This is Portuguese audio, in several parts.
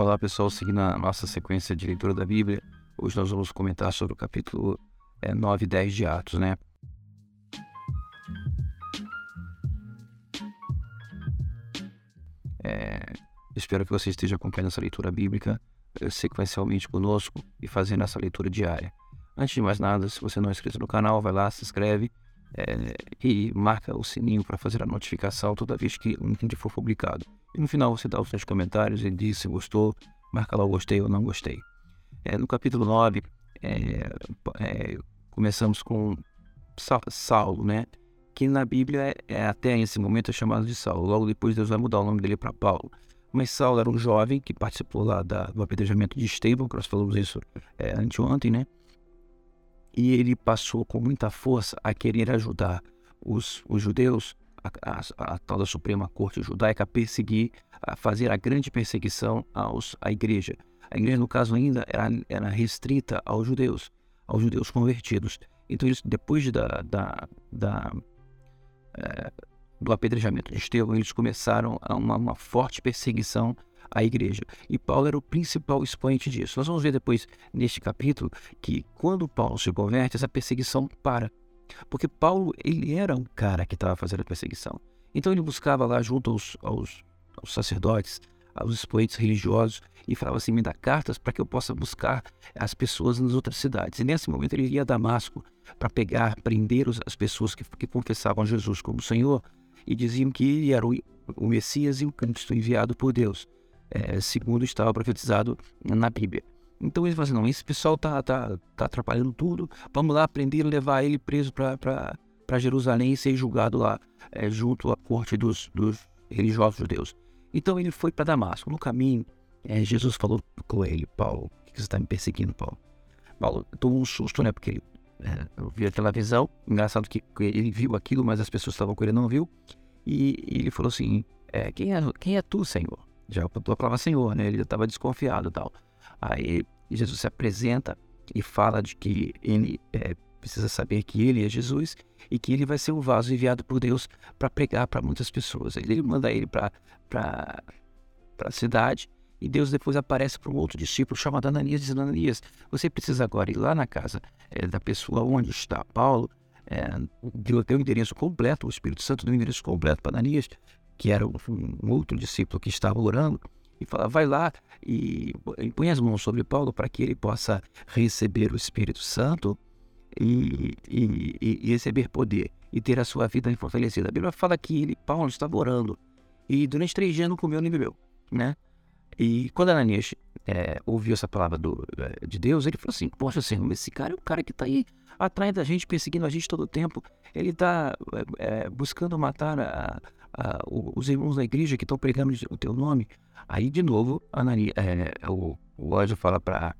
Olá pessoal, seguindo a nossa sequência de leitura da Bíblia, hoje nós vamos comentar sobre o capítulo é, 9 e 10 de Atos, né? É, espero que você esteja acompanhando essa leitura bíblica ser realmente conosco e fazendo essa leitura diária. Antes de mais nada, se você não é inscrito no canal, vai lá, se inscreve é, e marca o sininho para fazer a notificação toda vez que um vídeo for publicado. E no final você dá os seus comentários e diz se gostou, marca lá o gostei ou não gostei. É, no capítulo 9, é, é, começamos com Saulo, né? Que na Bíblia é, é, até esse momento é chamado de Saulo. Logo depois Deus vai mudar o nome dele para Paulo. Mas Saulo era um jovem que participou lá da, do apedrejamento de Estevão, que nós falamos isso é, anteontem, né? E ele passou com muita força a querer ajudar os, os judeus a, a, a, tal da Suprema Corte Judaica perseguir, a fazer a grande perseguição aos, à igreja. A igreja, no caso, ainda era, era restrita aos judeus, aos judeus convertidos. Então, eles, depois da, da, da é, do apedrejamento de Estevão, eles começaram uma, uma forte perseguição à igreja. E Paulo era o principal expoente disso. Nós vamos ver depois, neste capítulo, que quando Paulo se converte, essa perseguição para. Porque Paulo, ele era um cara que estava fazendo a perseguição. Então ele buscava lá junto aos, aos, aos sacerdotes, aos expoentes religiosos, e falava assim: me dá cartas para que eu possa buscar as pessoas nas outras cidades. E nesse momento ele ia a Damasco para pegar, prender as pessoas que, que confessavam Jesus como Senhor e diziam que ele era o, o Messias e o Cristo enviado por Deus, é, segundo estava profetizado na Bíblia. Então eles falam assim, não, esse pessoal tá, tá, tá atrapalhando tudo, vamos lá prender levar ele preso para Jerusalém e ser julgado lá, é, junto à corte dos, dos religiosos judeus. Então ele foi para Damasco. No caminho, é, Jesus falou com ele, Paulo, por que você está me perseguindo, Paulo? Paulo tomou um susto, né? Porque é, eu vi aquela visão. Engraçado que ele viu aquilo, mas as pessoas estavam com ele não viu. E, e ele falou assim: é, quem, é, quem é tu, Senhor? Já falava Senhor, né? Ele já estava desconfiado e tal. Aí Jesus se apresenta e fala de que ele é, precisa saber que ele é Jesus e que ele vai ser o vaso enviado por Deus para pregar para muitas pessoas. Ele manda ele para a cidade e Deus depois aparece para um outro discípulo chamado Ananias, dizendo: Ananias, você precisa agora ir lá na casa é, da pessoa onde está Paulo. É, deu o endereço completo, o Espírito Santo deu o endereço completo para Ananias, que era um, um, outro discípulo que estava orando, e fala: vai lá e, põe as mãos sobre Paulo para que ele possa receber o Espírito Santo e, e, e, receber poder e ter a sua vida fortalecida. A Bíblia fala que ele, Paulo estava orando e durante três dias não comeu nem bebeu, né? E quando Ananias é, ouviu essa palavra do, é, de Deus, ele falou assim: Poxa, Senhor, esse cara é o cara que está aí atrás da gente, perseguindo a gente todo o tempo. Ele está é, é, buscando matar a, a, os irmãos da igreja que estão pregando o teu nome. Aí, de novo, Ananias, é, o, o anjo fala para.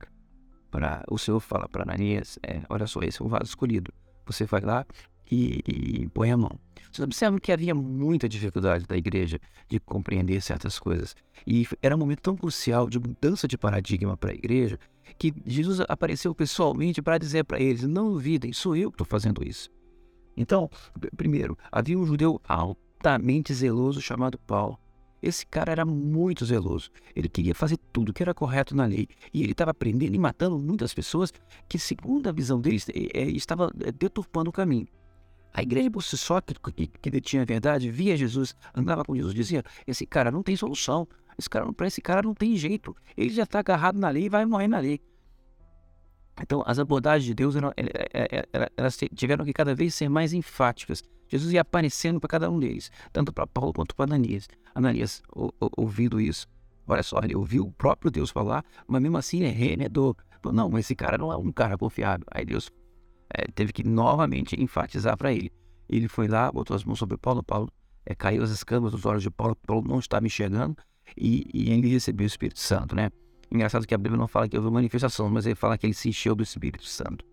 O Senhor fala para Ananias: é, Olha só, esse é o vaso escolhido. Você vai lá e, e põe a mão. Vocês observam que havia muita dificuldade da igreja de compreender certas coisas. E era um momento tão crucial de mudança de paradigma para a igreja que Jesus apareceu pessoalmente para dizer para eles: não duvidem, sou eu que estou fazendo isso. Então, primeiro, havia um judeu altamente zeloso chamado Paulo. Esse cara era muito zeloso. Ele queria fazer tudo que era correto na lei. E ele estava prendendo e matando muitas pessoas que, segundo a visão deles, é, estava é, deturpando o caminho. A igreja por si só, que, que, detinha a verdade, via Jesus, andava com Jesus, dizia: esse cara não tem solução, esse cara, esse cara não tem jeito, ele já está agarrado na lei e vai morrer na lei. Então, as abordagens de Deus eram, elas tiveram que cada vez ser mais enfáticas. Jesus ia aparecendo para cada um deles, tanto para Paulo quanto para Ananias. Ananias, ouvindo isso, olha só, ele ouviu o próprio Deus falar, mas mesmo assim ele remedou. Não, esse cara não é um cara confiável. Aí Deus é, teve que novamente enfatizar para ele. Ele foi lá, botou as mãos sobre Paulo, Paulo é, caiu as escamas dos olhos de Paulo, Paulo não estava enxergando e, e ele recebeu o Espírito Santo, né? Engraçado que a Bíblia não fala que houve manifestação, mas ele fala que ele se encheu do Espírito Santo.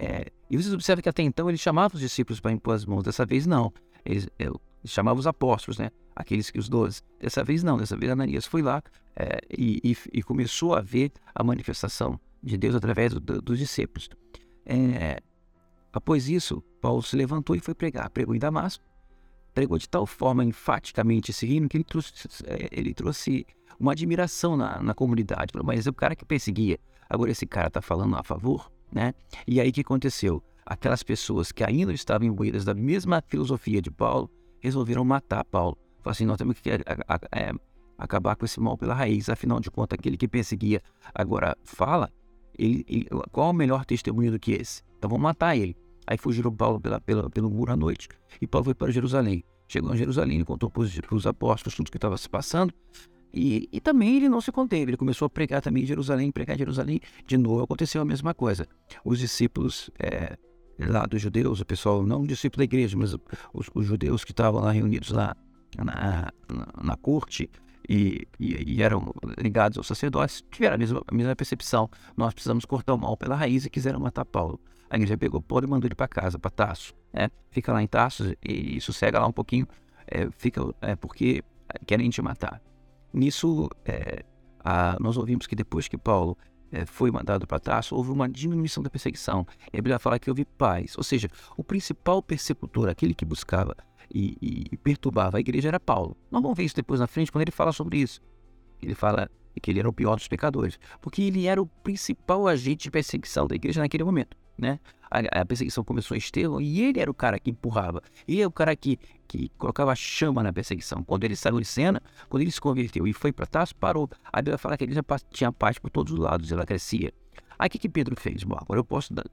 É, e vocês observam que até então ele chamava os discípulos para impor as mãos, dessa vez não. Ele, ele chamava os apóstolos, né? Aqueles que os doze. Dessa vez não, dessa vez Ananias foi lá é, e, e, e, começou a ver a manifestação de Deus através do, dos discípulos. É, após isso, Paulo se levantou e foi pregar. Pregou em Damasco. Pregou de tal forma enfaticamente esse que ele trouxe, é, ele trouxe uma admiração na, na comunidade. Mas é o cara que perseguia. Agora esse cara está falando a favor, né? E aí o que aconteceu? Aquelas pessoas que ainda estavam imbuídas da mesma filosofia de Paulo resolveram matar Paulo. Falaram assim, nós temos que é, acabar com esse mal pela raiz. Afinal de contas, aquele que perseguia agora fala, ele, ele, qual o melhor testemunho do que esse? Então vamos matar ele. Aí fugiram Paulo pela, pela, pelo muro à noite e Paulo foi para Jerusalém. Chegou em Jerusalém, contou para os apóstolos tudo o que estava se passando. E, e, também ele não se conteve, ele começou a pregar também em Jerusalém, pregar em Jerusalém. De novo aconteceu a mesma coisa. Os discípulos é, lá dos judeus, o pessoal, não discípulo da igreja, mas os, os judeus que estavam lá reunidos lá na, na, na corte e, e, e, eram ligados aos sacerdotes, tiveram a mesma, a mesma percepção. Nós precisamos cortar o mal pela raiz e quiseram matar Paulo. A igreja pegou Paulo e mandou ele para casa, para Tasso. Né? Fica lá em Tasso e sossega lá um pouquinho, é, fica, é, porque querem te matar. Nisso, é, a, nós ouvimos que depois que Paulo é, foi mandado para Tarso, houve uma diminuição da perseguição. E a Bíblia fala que houve paz. Ou seja, o principal persecutor, aquele que buscava e, e, perturbava a igreja, era Paulo. Nós vamos ver isso depois na frente, quando ele fala sobre isso. Ele fala que ele era o pior dos pecadores, porque ele era o principal agente de perseguição da igreja naquele momento né? A, a, perseguição começou em Estevão e ele era o cara que empurrava. Ele é o cara que, que colocava chama na perseguição. Quando ele saiu de cena, quando ele se converteu e foi para Tarso, parou. A Bíblia fala que ele já tinha paz por todos os lados, ela crescia. Aí o que, que Pedro fez? Bom, agora eu posso dar,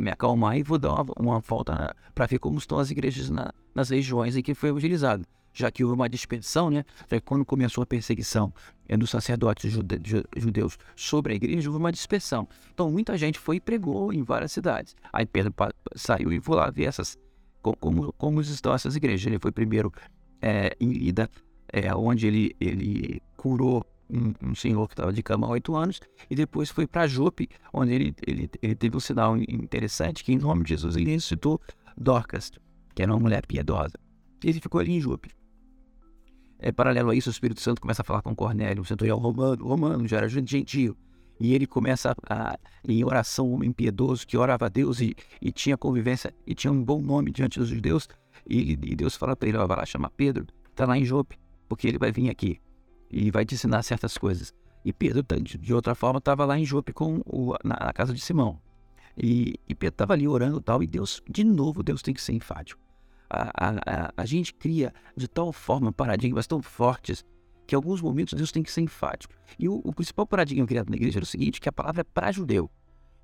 me acalmar e vou dar uma, uma volta para ver como estão as igrejas na, nas regiões em que foi evangelizado já que houve uma dispersão, né? Quando começou a perseguição é, dos sacerdotes jude judeus sobre a igreja, houve uma dispersão. Então muita gente foi e pregou em várias cidades. Aí Pedro saiu e foi lá ver essas, como, como estão essas igrejas. Ele foi primeiro é, em Lida, é, onde ele, ele curou um, um, senhor que estava de cama há oito anos, e depois foi para Jope, onde ele, ele, ele teve um sinal interessante, que em nome de Jesus ele ressuscitou Dorcas, que era uma mulher piedosa. Ele ficou ali em Jope. É, paralelo a isso, o Espírito Santo começa a falar com Cornélio, um centurião romano, romano, já era gentio. E ele começa a, a, em oração, um homem piedoso que orava a Deus e, e, tinha convivência e tinha um bom nome diante dos judeus. E, e Deus fala para ele: vai lá chamar Pedro, está lá em Jope, porque ele vai vir aqui e vai te ensinar certas coisas. E Pedro, de outra forma, estava lá em Jope com o, na, na, casa de Simão. E, e Pedro estava ali orando tal. E Deus, de novo, Deus tem que ser enfático a, a, a gente cria de tal forma paradigmas tão fortes que em alguns momentos Deus tem que ser enfático. E o, o principal paradigma criado na igreja era o seguinte, que a palavra é para judeu.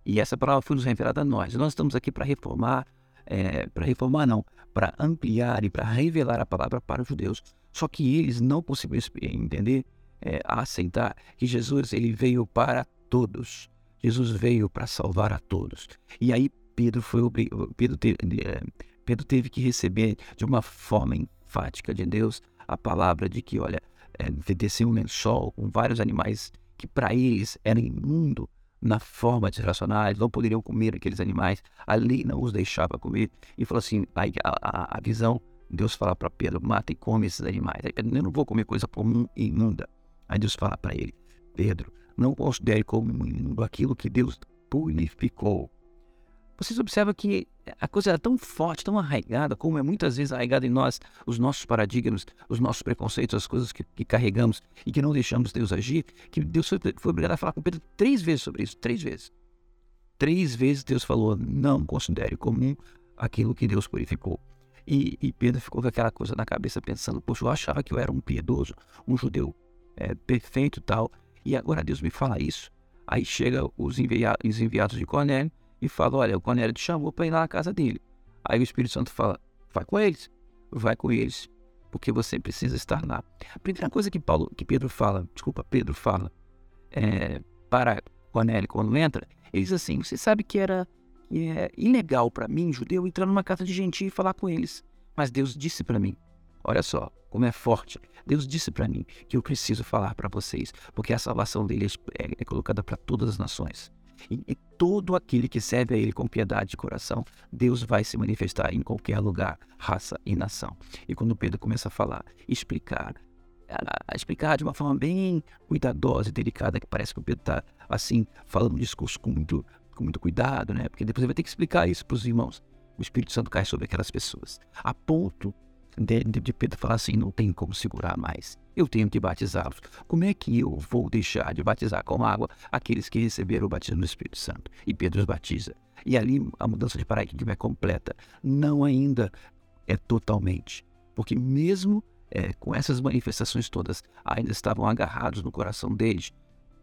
E essa palavra foi nos revelada a nós. Nós estamos aqui para reformar, é, para reformar não, para ampliar e para revelar a palavra para os judeus. Só que eles não conseguiram entender, é, aceitar que Jesus ele veio para todos. Jesus veio para salvar a todos. E aí Pedro foi Pedro é, Pedro teve que receber de uma forma enfática de Deus a palavra de que, olha, é, desceu um lençol com vários animais que para eles era imundo na forma de relacionar, eles não poderiam comer aqueles animais, a lei não os deixava comer. E falou assim: a, a, a visão, Deus fala para Pedro: mata e come esses animais. Aí Pedro, eu não vou comer coisa comum e imunda. Aí Deus fala para ele: Pedro, não considere como imundo aquilo que Deus purificou vocês observam que a coisa era tão forte, tão arraigada, como é muitas vezes arraigada em nós, os nossos paradigmas, os nossos preconceitos, as coisas que, que carregamos e que não deixamos Deus agir, que Deus foi, foi obrigado a falar com Pedro três vezes sobre isso, três vezes. Três vezes Deus falou, não considere comum aquilo que Deus purificou. E, e Pedro ficou com aquela coisa na cabeça pensando, poxa, eu achava que eu era um piedoso, um judeu é, perfeito tal, e agora Deus me fala isso. Aí chega os, envia os enviados de Cornélio, e fala: Olha, o Cornélio te chamou para ir lá na casa dele. Aí o Espírito Santo fala: Vai com eles, vai com eles, porque você precisa estar lá. A primeira coisa que Paulo, que Pedro fala, desculpa, Pedro fala, é, para Cornélio quando entra, ele diz assim: Você sabe que era é ilegal para mim, judeu, entrar numa casa de gentil e falar com eles. Mas Deus disse para mim: Olha só como é forte. Deus disse para mim que eu preciso falar para vocês, porque a salvação dele é, é colocada para todas as nações. E, e, todo aquele que serve a Ele com piedade de coração, Deus vai se manifestar em qualquer lugar, raça e nação. E quando Pedro começa a falar, explicar, a, explicar de uma forma bem cuidadosa e delicada, que parece que o Pedro está assim, falando um discurso com muito, com muito cuidado, né? Porque depois ele vai ter que explicar isso para os irmãos. O Espírito Santo cai sobre aquelas pessoas, a ponto de, de, de Pedro falar assim: não tem como segurar mais. Eu tenho que batizá-los. Como é que eu vou deixar de batizar com água aqueles que receberam o batismo do Espírito Santo? E Pedro os batiza. E ali a mudança de paradigma é completa. Não ainda é totalmente. Porque mesmo é, com essas manifestações todas, ainda estavam agarrados no coração deles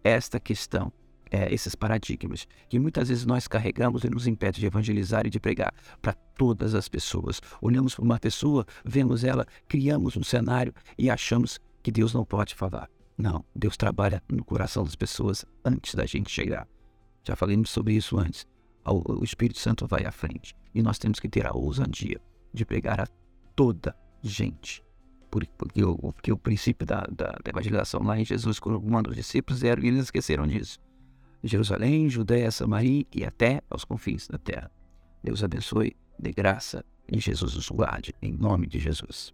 esta questão é, esses paradigmas que muitas vezes nós carregamos e nos impede de evangelizar e de pregar para todas as pessoas. Olhamos para uma pessoa, vemos ela, criamos um cenário e achamos que Deus não pode falar. Não, Deus trabalha no coração das pessoas antes da gente chegar. Já falamos sobre isso antes. O Espírito Santo vai à frente e nós temos que ter a ousadia de pregar a toda gente. Porque o, porque o princípio da, da, da evangelização lá em Jesus, quando manda os discípulos, era, e eles esqueceram disso. Jerusalém, Judéia, Samaria e até aos confins da terra. Deus abençoe, dê graça e Jesus os guarde, em nome de Jesus.